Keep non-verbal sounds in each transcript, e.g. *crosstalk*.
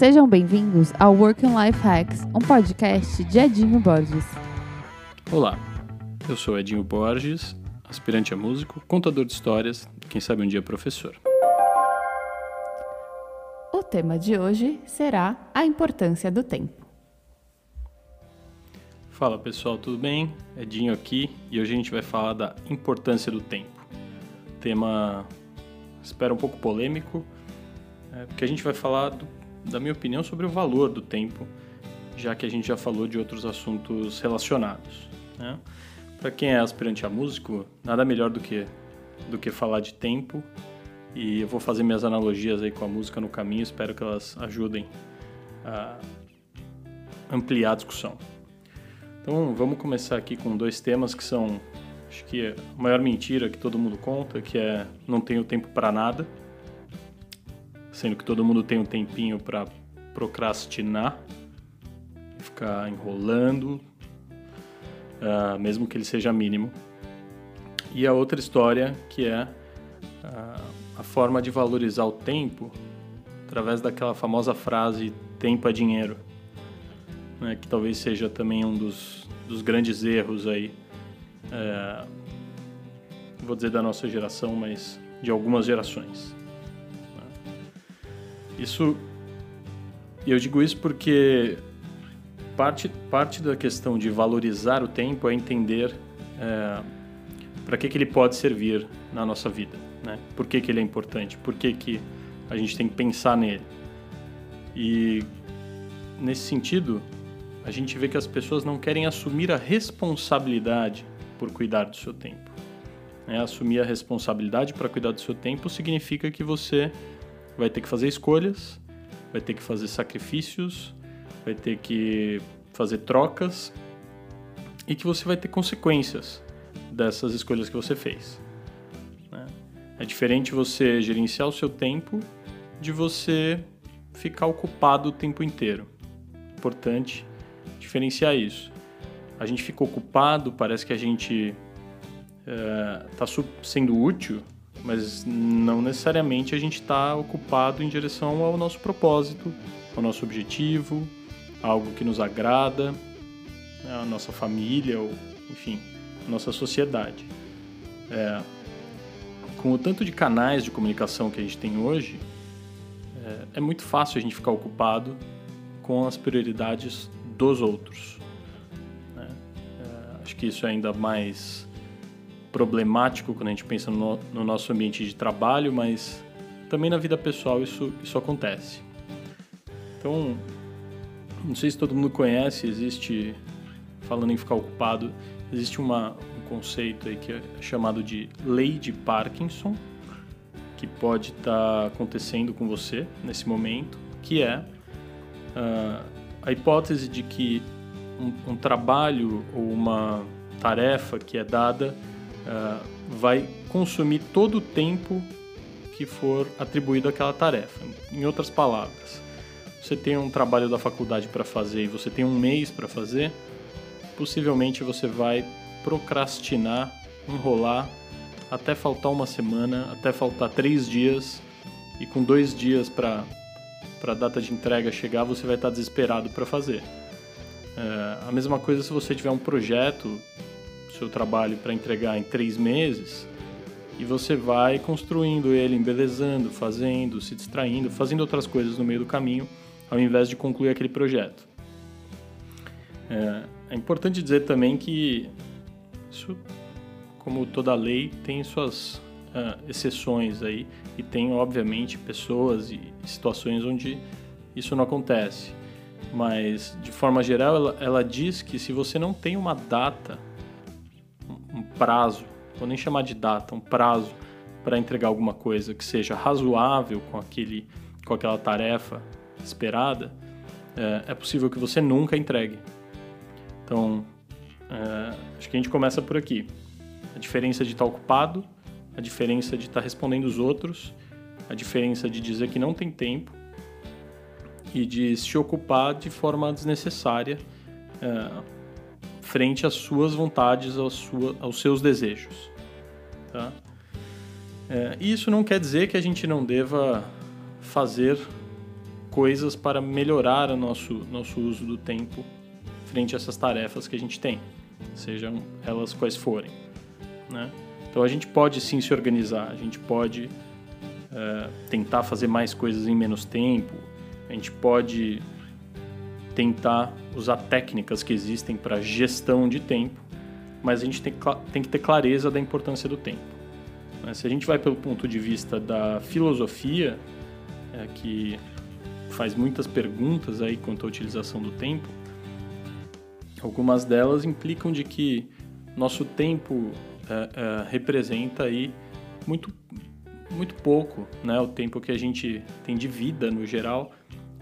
Sejam bem-vindos ao Working Life Hacks, um podcast de Edinho Borges. Olá, eu sou Edinho Borges, aspirante a músico, contador de histórias, quem sabe um dia professor. O tema de hoje será a importância do tempo. Fala pessoal, tudo bem? Edinho aqui e hoje a gente vai falar da importância do tempo. Tema, espero um pouco polêmico, é, porque a gente vai falar do, da minha opinião sobre o valor do tempo, já que a gente já falou de outros assuntos relacionados. Né? Para quem é aspirante a músico, nada melhor do que, do que falar de tempo e eu vou fazer minhas analogias aí com a música no caminho, espero que elas ajudem a ampliar a discussão. Então vamos começar aqui com dois temas que são, acho que a maior mentira que todo mundo conta, que é não tenho tempo para nada, sendo que todo mundo tem um tempinho para procrastinar, ficar enrolando, uh, mesmo que ele seja mínimo. E a outra história que é uh, a forma de valorizar o tempo através daquela famosa frase tempo é dinheiro né, que talvez seja também um dos, dos grandes erros aí, é, vou dizer da nossa geração, mas de algumas gerações. Isso, eu digo isso porque parte, parte da questão de valorizar o tempo é entender é, para que, que ele pode servir na nossa vida, né? Por que, que ele é importante? Por que, que a gente tem que pensar nele? E nesse sentido, a gente vê que as pessoas não querem assumir a responsabilidade por cuidar do seu tempo. É, assumir a responsabilidade para cuidar do seu tempo significa que você vai ter que fazer escolhas, vai ter que fazer sacrifícios, vai ter que fazer trocas e que você vai ter consequências dessas escolhas que você fez. Né? É diferente você gerenciar o seu tempo de você ficar ocupado o tempo inteiro. Importante diferenciar isso. A gente fica ocupado, parece que a gente está é, sendo útil, mas não necessariamente a gente está ocupado em direção ao nosso propósito, ao nosso objetivo, algo que nos agrada, né, a nossa família, ou enfim, a nossa sociedade. É, com o tanto de canais de comunicação que a gente tem hoje, é, é muito fácil a gente ficar ocupado com as prioridades dos outros. Né? É, acho que isso é ainda mais problemático quando a gente pensa no, no, nosso ambiente de trabalho, mas também na vida pessoal isso, isso acontece. Então, não sei se todo mundo conhece, existe, falando em ficar ocupado, existe uma, um conceito aí que é chamado de lei de Parkinson, que pode estar tá acontecendo com você nesse momento, que é uh, a hipótese de que um, um, trabalho ou uma tarefa que é dada uh, vai consumir todo o tempo que for atribuído àquela tarefa. Em outras palavras, você tem um trabalho da faculdade para fazer e você tem um mês para fazer, possivelmente você vai procrastinar, enrolar até faltar uma semana, até faltar três dias e com dois dias para para a data de entrega chegar, você vai estar desesperado para fazer. É, a mesma coisa se você tiver um projeto, seu trabalho para entregar em três meses, e você vai construindo ele, embelezando, fazendo, se distraindo, fazendo outras coisas no meio do caminho, ao invés de concluir aquele projeto. É, é importante dizer também que isso, como toda lei, tem suas uh, exceções aí e tem obviamente pessoas e situações onde isso não acontece. Mas de forma geral ela, ela diz que se você não tem uma data, prazo, vou nem chamar de data, um prazo para entregar alguma coisa que seja razoável com aquele com aquela tarefa esperada, é, é possível que você nunca entregue. Então, é, acho que a gente começa por aqui. A diferença de estar ocupado a diferença de estar tá respondendo os outros, a diferença de dizer que não tem tempo e de se ocupar de forma desnecessária é, frente às suas vontades, sua, aos seus desejos. Tá? É, isso não quer dizer que a gente não deva fazer coisas para melhorar o nosso, nosso uso do tempo frente a essas tarefas que a gente tem, sejam elas quais forem. Né? Então a gente pode sim se organizar, a gente pode é, tentar fazer mais coisas em menos tempo, a gente pode tentar usar técnicas que existem para gestão de tempo, mas a gente tem, tem que ter clareza da importância do tempo. Né? Se a gente vai pelo ponto de vista da filosofia, é, que faz muitas perguntas aí quanto à utilização do tempo, algumas delas implicam de que nosso tempo é, é, representa aí muito, muito pouco, né? O tempo que a gente tem de vida no geral,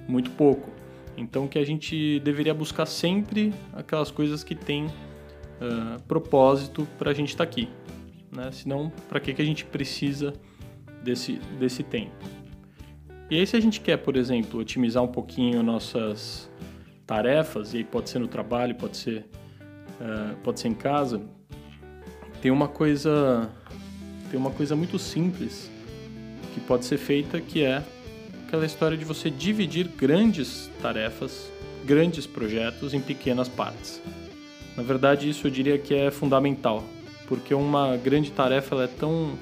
muito pouco. Então que a gente deveria buscar sempre aquelas coisas que têm uh, propósito para a gente estar tá aqui, né? Senão, para que que a gente precisa desse desse tempo? E aí se a gente quer, por exemplo, otimizar um pouquinho nossas tarefas, e aí pode ser no trabalho, pode ser uh, pode ser em casa, tem uma coisa tem uma coisa muito simples que pode ser feita que é aquela história de você dividir grandes tarefas, grandes projetos em pequenas partes. Na verdade, isso eu diria que é fundamental, porque uma grande tarefa ela é tão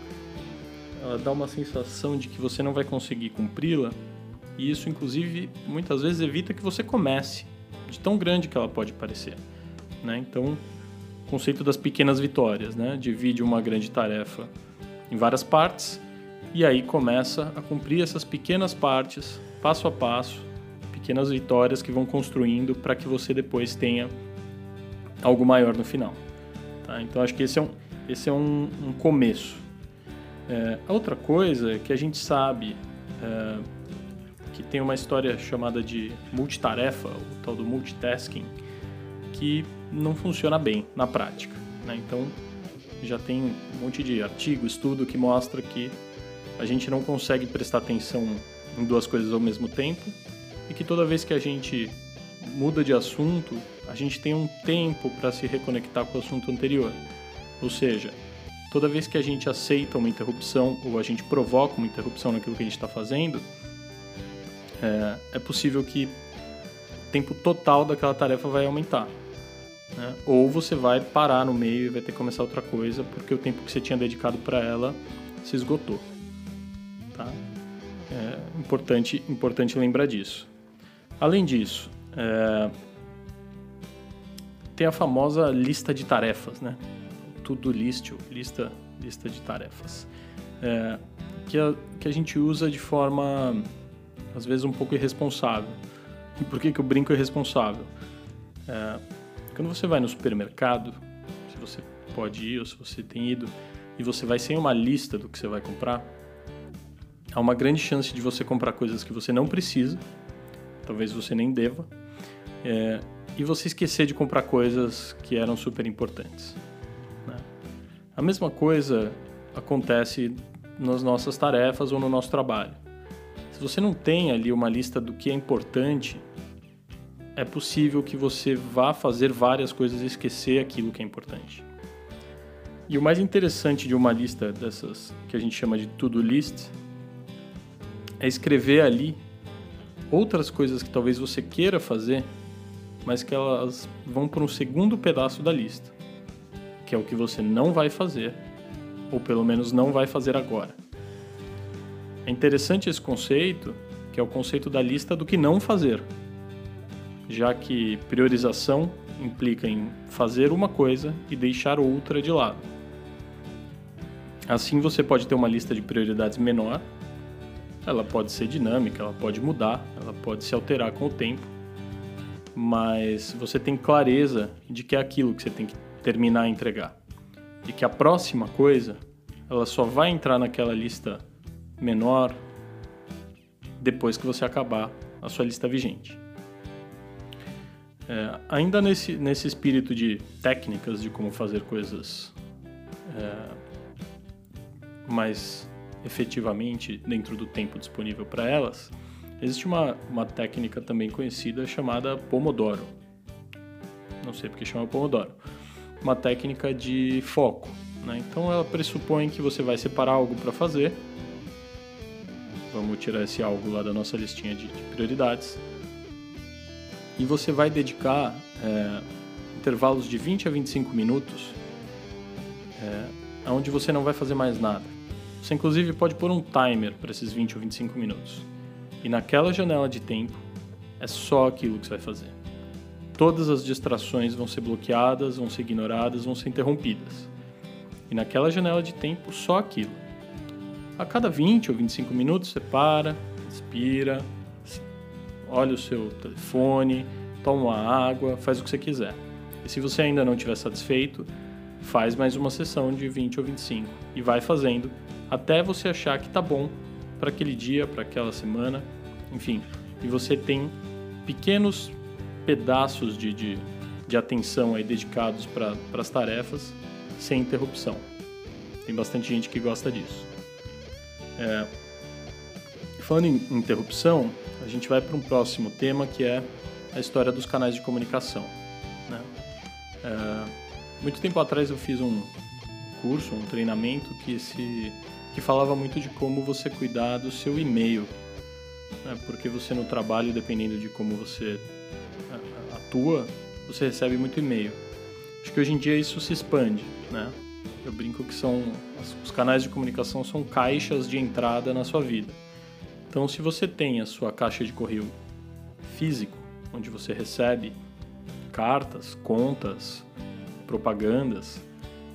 ela dá uma sensação de que você não vai conseguir cumpri-la, e isso inclusive muitas vezes evita que você comece, de tão grande que ela pode parecer, né? Então, conceito das pequenas vitórias, né? Divide uma grande tarefa em várias partes e aí começa a cumprir essas pequenas partes, passo a passo, pequenas vitórias que vão construindo para que você depois tenha algo maior no final. Tá? Então acho que esse é um, esse é um, um começo. É, a outra coisa é que a gente sabe é, que tem uma história chamada de multitarefa, o tal do multitasking, que não funciona bem na prática. Né? Então, já tem um monte de artigo, estudo que mostra que a gente não consegue prestar atenção em duas coisas ao mesmo tempo e que toda vez que a gente muda de assunto, a gente tem um tempo para se reconectar com o assunto anterior. Ou seja, toda vez que a gente aceita uma interrupção ou a gente provoca uma interrupção naquilo que a gente está fazendo, é, é possível que o tempo total daquela tarefa vai aumentar. Né? Ou você vai parar no meio e vai ter que começar outra coisa porque o tempo que você tinha dedicado para ela se esgotou. Importante, importante lembrar disso. Além disso, é, tem a famosa lista de tarefas, né? Tudo list, lista, lista de tarefas, é, que, a, que a gente usa de forma, às vezes, um pouco irresponsável. E por que, que eu brinco irresponsável? É, quando você vai no supermercado, se você pode ir ou se você tem ido, e você vai sem uma lista do que você vai comprar, há uma grande chance de você comprar coisas que você não precisa, talvez você nem deva, é, e você esquecer de comprar coisas que eram super importantes. Né? A mesma coisa acontece nas nossas tarefas ou no nosso trabalho. Se você não tem ali uma lista do que é importante, é possível que você vá fazer várias coisas e esquecer aquilo que é importante. E o mais interessante de uma lista dessas que a gente chama de to-do list é escrever ali outras coisas que talvez você queira fazer, mas que elas vão para um segundo pedaço da lista, que é o que você não vai fazer, ou pelo menos não vai fazer agora. É interessante esse conceito, que é o conceito da lista do que não fazer já que priorização implica em fazer uma coisa e deixar outra de lado. Assim você pode ter uma lista de prioridades menor, ela pode ser dinâmica, ela pode mudar, ela pode se alterar com o tempo, mas você tem clareza de que é aquilo que você tem que terminar e entregar. E que a próxima coisa, ela só vai entrar naquela lista menor depois que você acabar a sua lista vigente. É, ainda nesse, nesse espírito de técnicas de como fazer coisas é, mais efetivamente dentro do tempo disponível para elas, existe uma, uma técnica também conhecida chamada Pomodoro. Não sei porque chama Pomodoro. Uma técnica de foco. Né? Então ela pressupõe que você vai separar algo para fazer, Vamos tirar esse algo lá da nossa listinha de, de prioridades. E você vai dedicar é, intervalos de 20 a 25 minutos é, onde você não vai fazer mais nada. Você, inclusive, pode pôr um timer para esses 20 ou 25 minutos. E naquela janela de tempo, é só aquilo que você vai fazer. Todas as distrações vão ser bloqueadas, vão ser ignoradas, vão ser interrompidas. E naquela janela de tempo, só aquilo. A cada 20 ou 25 minutos, você para, respira, olha o seu telefone, toma uma água, faz o que você quiser. E se você ainda não estiver satisfeito, faz mais uma sessão de 20 ou 25 e vai fazendo até você achar que tá bom para aquele dia, para aquela semana, enfim. E você tem pequenos pedaços de, de, de atenção aí dedicados para as tarefas sem interrupção. Tem bastante gente que gosta disso. É, falando em interrupção, a gente vai para um próximo tema que é a história dos canais de comunicação. Né? É, muito tempo atrás eu fiz um curso, um treinamento que se que falava muito de como você cuidar do seu e-mail, né? porque você no trabalho, dependendo de como você atua, você recebe muito e-mail. Acho que hoje em dia isso se expande, né? Eu brinco que são os canais de comunicação são caixas de entrada na sua vida. Então, se você tem a sua caixa de correio físico, onde você recebe cartas, contas, propagandas,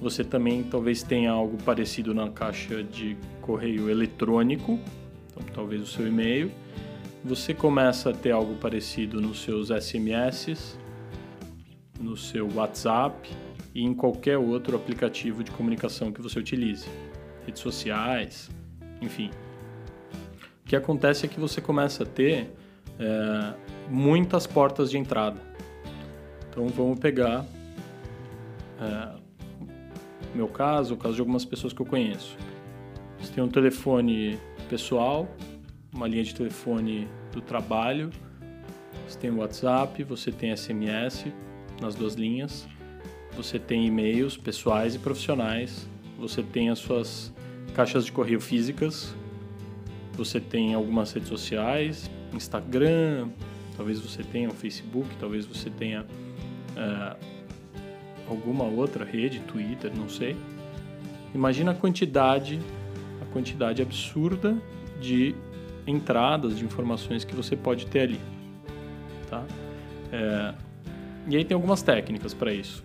você também talvez tenha algo parecido na caixa de correio eletrônico, então, talvez o seu e-mail. Você começa a ter algo parecido nos seus SMS, no seu WhatsApp e em qualquer outro aplicativo de comunicação que você utilize, redes sociais, enfim. O que acontece é que você começa a ter é, muitas portas de entrada. Então vamos pegar é, meu caso, o caso de algumas pessoas que eu conheço. Você tem um telefone pessoal, uma linha de telefone do trabalho, você tem WhatsApp, você tem SMS nas duas linhas, você tem e-mails pessoais e profissionais, você tem as suas caixas de correio físicas, você tem algumas redes sociais, Instagram, talvez você tenha o Facebook, talvez você tenha uh, alguma outra rede, Twitter, não sei. Imagina a quantidade, a quantidade absurda de entradas de informações que você pode ter ali, tá? É, e aí tem algumas técnicas para isso.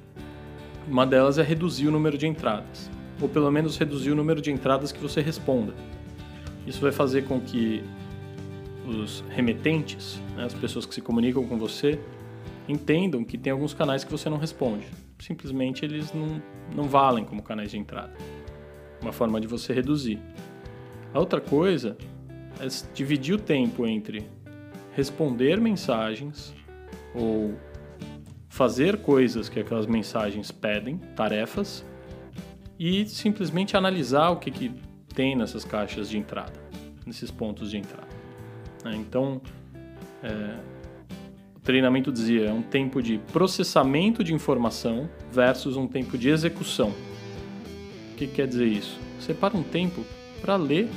Uma delas é reduzir o número de entradas, ou pelo menos reduzir o número de entradas que você responda. Isso vai fazer com que os remetentes, né, as pessoas que se comunicam com você, entendam que tem alguns canais que você não responde. Simplesmente eles não, não valem como canais de entrada. Uma forma de você reduzir. A outra coisa é dividir o tempo entre responder mensagens ou fazer coisas que aquelas mensagens pedem, tarefas, e simplesmente analisar o que, que tem nessas caixas de entrada, nesses pontos de entrada. Né? Então, é, treinamento dizia é um tempo de processamento de informação versus um tempo de execução. O que quer dizer isso? Separa um tempo para ler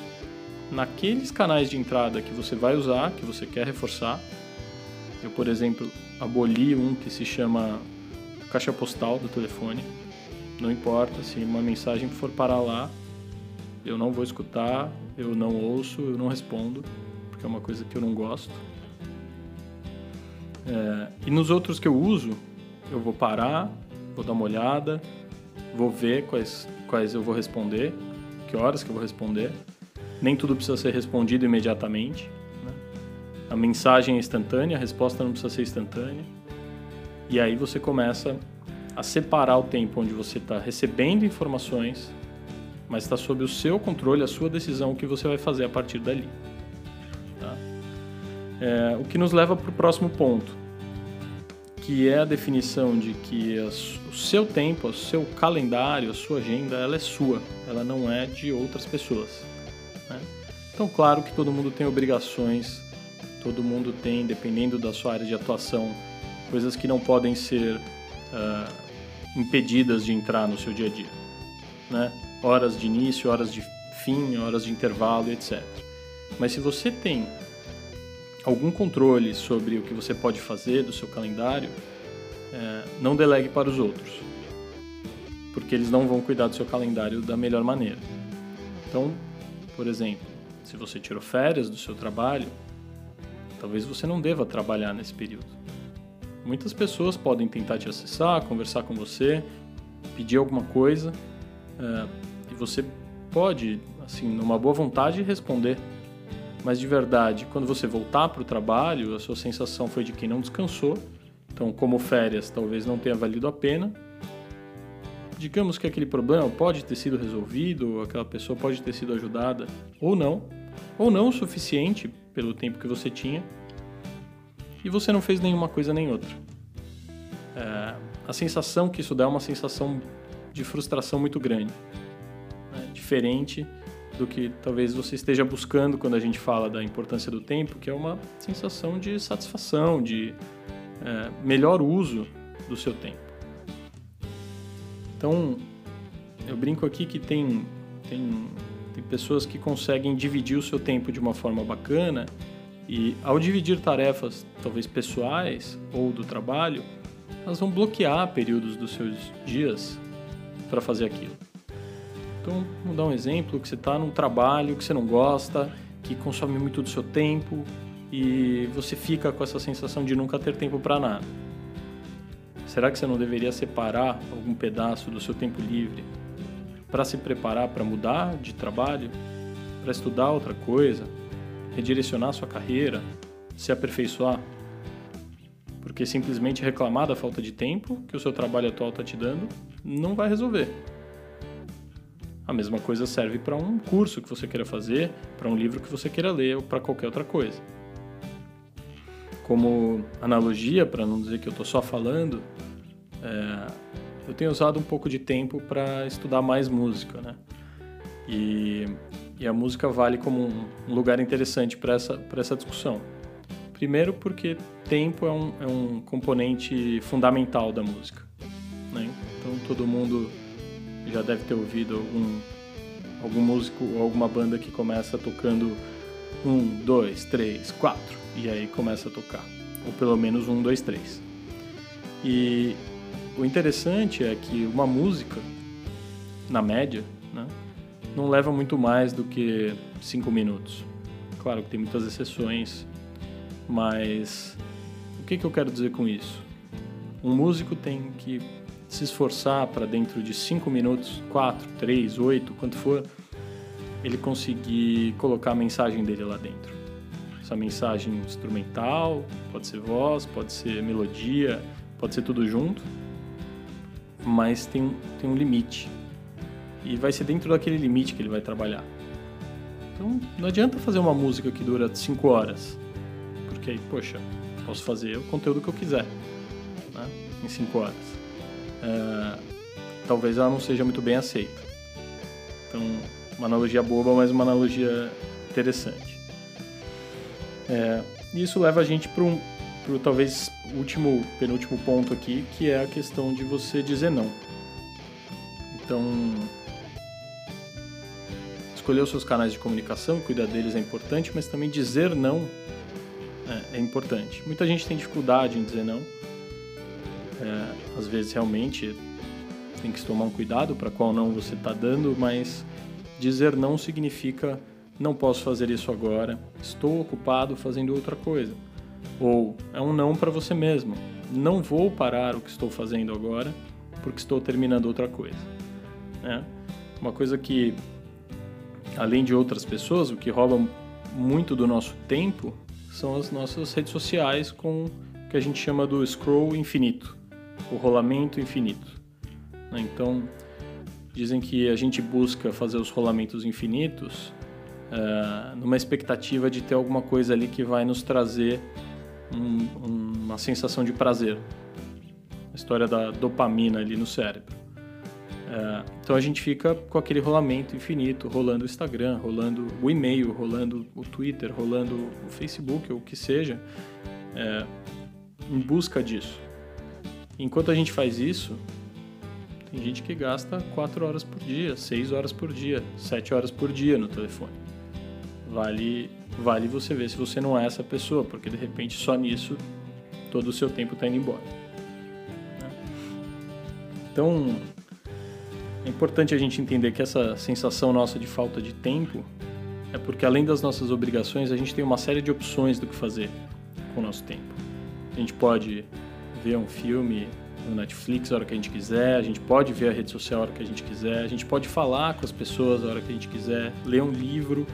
naqueles canais de entrada que você vai usar, que você quer reforçar. Eu, por exemplo, aboli um que se chama caixa postal do telefone. Não importa se uma mensagem for parar lá, eu não vou escutar, eu não ouço, eu não respondo porque é uma coisa que eu não gosto. É, e nos outros que eu uso, eu vou parar, vou dar uma olhada, vou ver quais, quais eu vou responder, que horas que eu vou responder. Nem tudo precisa ser respondido imediatamente. Né? A mensagem é instantânea, a resposta não precisa ser instantânea. E aí você começa a separar o tempo onde você está recebendo informações, mas está sob o seu controle, a sua decisão, o que você vai fazer a partir dali. É, o que nos leva para o próximo ponto, que é a definição de que o seu tempo, o seu calendário, a sua agenda, ela é sua, ela não é de outras pessoas. Né? Então, claro que todo mundo tem obrigações, todo mundo tem, dependendo da sua área de atuação, coisas que não podem ser uh, impedidas de entrar no seu dia a dia. Né? Horas de início, horas de fim, horas de intervalo, etc. Mas se você tem algum controle sobre o que você pode fazer do seu calendário, é, não delegue para os outros, porque eles não vão cuidar do seu calendário da melhor maneira. Então, por exemplo, se você tirou férias do seu trabalho, talvez você não deva trabalhar nesse período. Muitas pessoas podem tentar te acessar, conversar com você, pedir alguma coisa, é, e você pode, assim, numa boa vontade, responder mas de verdade, quando você voltar para o trabalho, a sua sensação foi de quem não descansou. Então, como férias, talvez não tenha valido a pena. Digamos que aquele problema pode ter sido resolvido, aquela pessoa pode ter sido ajudada, ou não, ou não o suficiente pelo tempo que você tinha, e você não fez nenhuma coisa nem outra. É, a sensação que isso dá é uma sensação de frustração muito grande, né? diferente do que talvez você esteja buscando quando a gente fala da importância do tempo, que é uma sensação de satisfação, de é, melhor uso do seu tempo. Então, eu brinco aqui que tem, tem, tem pessoas que conseguem dividir o seu tempo de uma forma bacana e, ao dividir tarefas, talvez pessoais ou do trabalho, elas vão bloquear períodos dos seus dias para fazer aquilo. Então, vamos dar um exemplo, que você está num trabalho que você não gosta, que consome muito do seu tempo e você fica com essa sensação de nunca ter tempo para nada. Será que você não deveria separar algum pedaço do seu tempo livre para se preparar para mudar de trabalho, para estudar outra coisa, redirecionar sua carreira, se aperfeiçoar? Porque simplesmente reclamar da falta de tempo que o seu trabalho atual está te dando não vai resolver. A mesma coisa serve para um curso que você queira fazer, para um livro que você queira ler ou para qualquer outra coisa. Como analogia, para não dizer que eu estou só falando, é, eu tenho usado um pouco de tempo para estudar mais música, né? E, e, a música vale como um, lugar interessante para essa, essa discussão. Primeiro, porque tempo é um, é um componente fundamental da música. Né? Então, todo mundo já deve ter ouvido algum, algum músico ou alguma banda que começa tocando um, dois, três, quatro, e aí começa a tocar. Ou pelo menos um, dois, três. E o interessante é que uma música, na média, né, não leva muito mais do que cinco minutos. Claro que tem muitas exceções, mas o que, que eu quero dizer com isso? Um músico tem que se esforçar para dentro de 5 minutos, 4, 3, 8, quanto for, ele conseguir colocar a mensagem dele lá dentro. Essa mensagem instrumental, pode ser voz, pode ser melodia, pode ser tudo junto, mas tem, tem um limite. E vai ser dentro daquele limite que ele vai trabalhar. Então não adianta fazer uma música que dura 5 horas, porque aí, poxa, posso fazer o conteúdo que eu quiser né, em 5 horas uh, talvez ela não seja muito bem aceita. Então, uma analogia boba, mas uma analogia interessante. É, isso leva a gente para um, pro, talvez último, penúltimo ponto aqui, que é a questão de você dizer não. Então, escolher os seus canais de comunicação, cuidar deles é importante, mas também dizer não é, é importante. Muita gente tem dificuldade em dizer não é, às vezes realmente tem que tomar um cuidado para qual não você está dando, mas dizer não significa não posso fazer isso agora, estou ocupado fazendo outra coisa. Ou é um não para você mesmo, não vou parar o que estou fazendo agora porque estou terminando outra coisa. É Uma coisa que, além de outras pessoas, o que rouba muito do nosso tempo são as nossas redes sociais com o que a gente chama do scroll infinito o rolamento infinito. Né? Então, dizem que a gente busca fazer os rolamentos infinitos uh, numa expectativa de ter alguma coisa ali que vai nos trazer um, uma sensação de prazer. A história da dopamina ali no cérebro. Uh, então a gente fica com aquele rolamento infinito, rolando o Instagram, rolando o e-mail, rolando o Twitter, rolando o Facebook, ou o que seja, uh, em busca disso. Enquanto a gente faz isso, tem gente que gasta 4 horas por dia, 6 horas por dia, 7 horas por dia no telefone. vale, vale você ver se você não é essa pessoa, porque de repente só nisso todo o seu tempo está indo embora. Né? Então, é importante a gente entender que essa sensação nossa de falta de tempo é porque além das nossas obrigações, a gente tem uma série de opções do que fazer com o nosso tempo. A gente pode ver um filme no Netflix a hora que a gente quiser, a gente pode ver a rede social a hora que a gente quiser, a gente pode falar com as pessoas a hora que a gente quiser, ler um livro.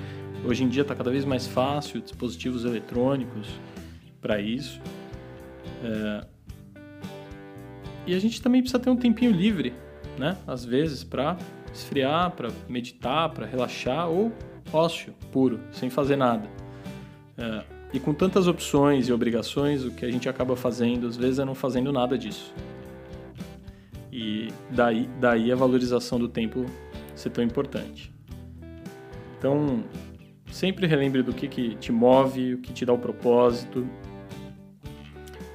Hoje em dia está cada vez mais fácil, dispositivos eletrônicos para isso. É... E a gente também precisa ter um tempinho livre, né? Às vezes para esfriar, para meditar, para relaxar ou ócio puro, sem fazer nada. É... E com tantas opções e obrigações, o que a gente acaba fazendo às vezes é não fazendo nada disso. E daí, daí a valorização do tempo ser tão importante. Então, sempre relembre do que, que te move, o que te dá o propósito,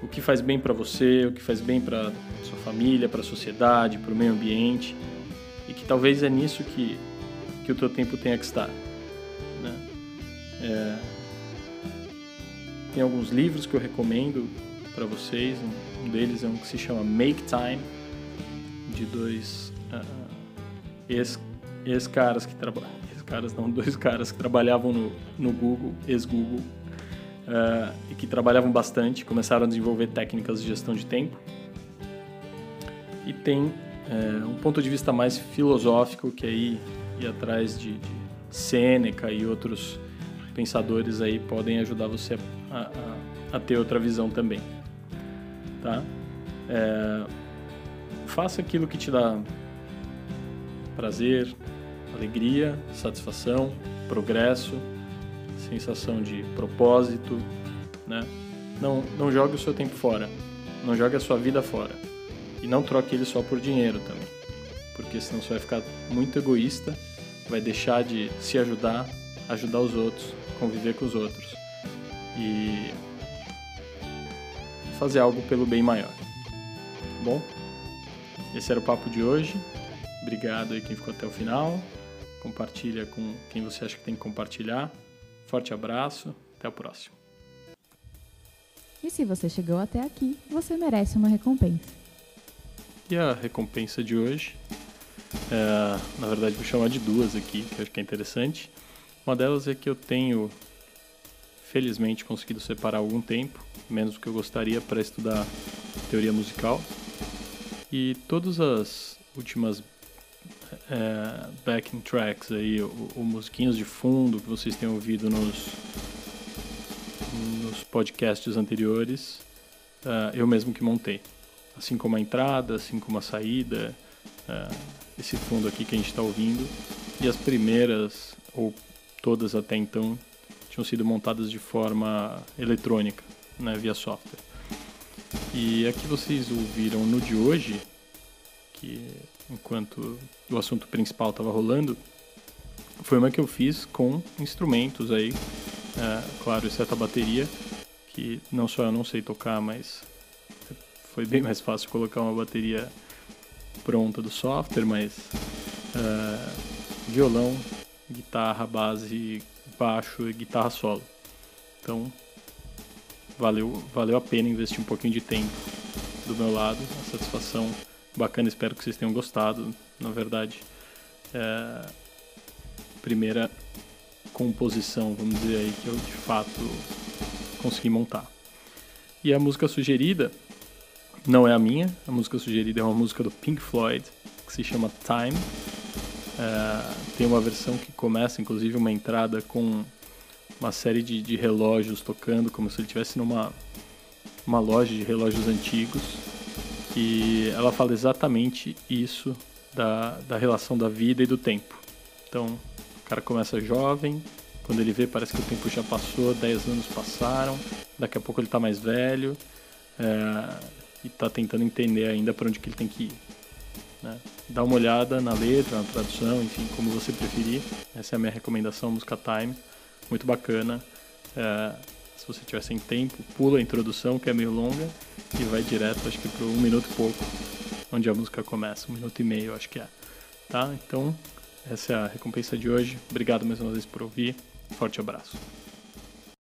o que faz bem para você, o que faz bem para sua família, para a sociedade, para o meio ambiente, e que talvez é nisso que, que o teu tempo tenha que estar. Né? É, tem alguns livros que eu recomendo para vocês, um deles é um que se chama Make Time, de dois uh, ex-caras que trabalham. Ex-caras não, *laughs* dois caras que trabalhavam no, no Google, ex-Google, uh, e que trabalhavam bastante, começaram a desenvolver técnicas de gestão de tempo. E tem uh, um ponto de vista mais filosófico, que aí ir atrás de, de Sêneca e outros pensadores aí podem ajudar você a, a, a ter outra visão também. Tá? É, faça aquilo que te dá prazer, alegria, satisfação, progresso, sensação de propósito, né? Não, não jogue o seu tempo fora, não jogue a sua vida fora e não troque ele só por dinheiro também, porque senão você vai ficar muito egoísta, vai deixar de se ajudar, ajudar os outros, conviver com os outros e fazer algo pelo bem maior. Tá bom? Esse era o papo de hoje. Obrigado aí quem ficou até o final. Compartilha com quem você acha que tem que compartilhar. Forte abraço. Até o próximo. E se você chegou até aqui, você merece uma recompensa. E a recompensa de hoje, é, na verdade vou chamar de duas aqui, que eu acho que é interessante. Uma delas é que eu tenho, felizmente, conseguido separar algum tempo, menos do que eu gostaria, para estudar teoria musical. E todas as últimas é, backing tracks aí, ou, musiquinhos de fundo que vocês têm ouvido nos, nos podcasts anteriores, uh, eu mesmo que montei. Assim como a entrada, assim como a saída, uh, esse fundo aqui que a gente está ouvindo. E as primeiras, ou todas até então, tinham sido montadas de forma eletrônica, né, via software. E aqui vocês ouviram no de hoje, que enquanto o assunto principal estava rolando, foi uma que eu fiz com instrumentos aí, é, claro, exceto a bateria, que não só eu não sei tocar, mas foi bem mais fácil colocar uma bateria pronta do software, mas é, violão, guitarra, base, baixo e guitarra solo. Então valeu, valeu a pena investir um pouquinho de tempo do meu lado, a satisfação bacana, espero que vocês tenham gostado. Na verdade, é primeira composição, vamos dizer aí, que eu de fato consegui montar. E a música sugerida não é a minha, a música sugerida é uma música do Pink Floyd, que se chama Time. É, tem uma versão que começa, inclusive, uma entrada com uma série de, de relógios tocando, como se ele estivesse numa uma loja de relógios antigos. E ela fala exatamente isso da, da relação da vida e do tempo. Então, o cara começa jovem, quando ele vê parece que o tempo já passou, 10 anos passaram, daqui a pouco ele está mais velho é, e está tentando entender ainda para onde que ele tem que ir. Né? Dá uma olhada na letra, na tradução, enfim, como você preferir. Essa é a minha recomendação, música Time, muito bacana. É, se você tiver sem tempo, pula a introdução, que é meio longa, e vai direto, acho que para um minuto e pouco, onde a música começa, um minuto e meio, acho que é. Tá? Então, Essa é a recompensa de hoje. Obrigado mais uma vez por ouvir. Forte abraço.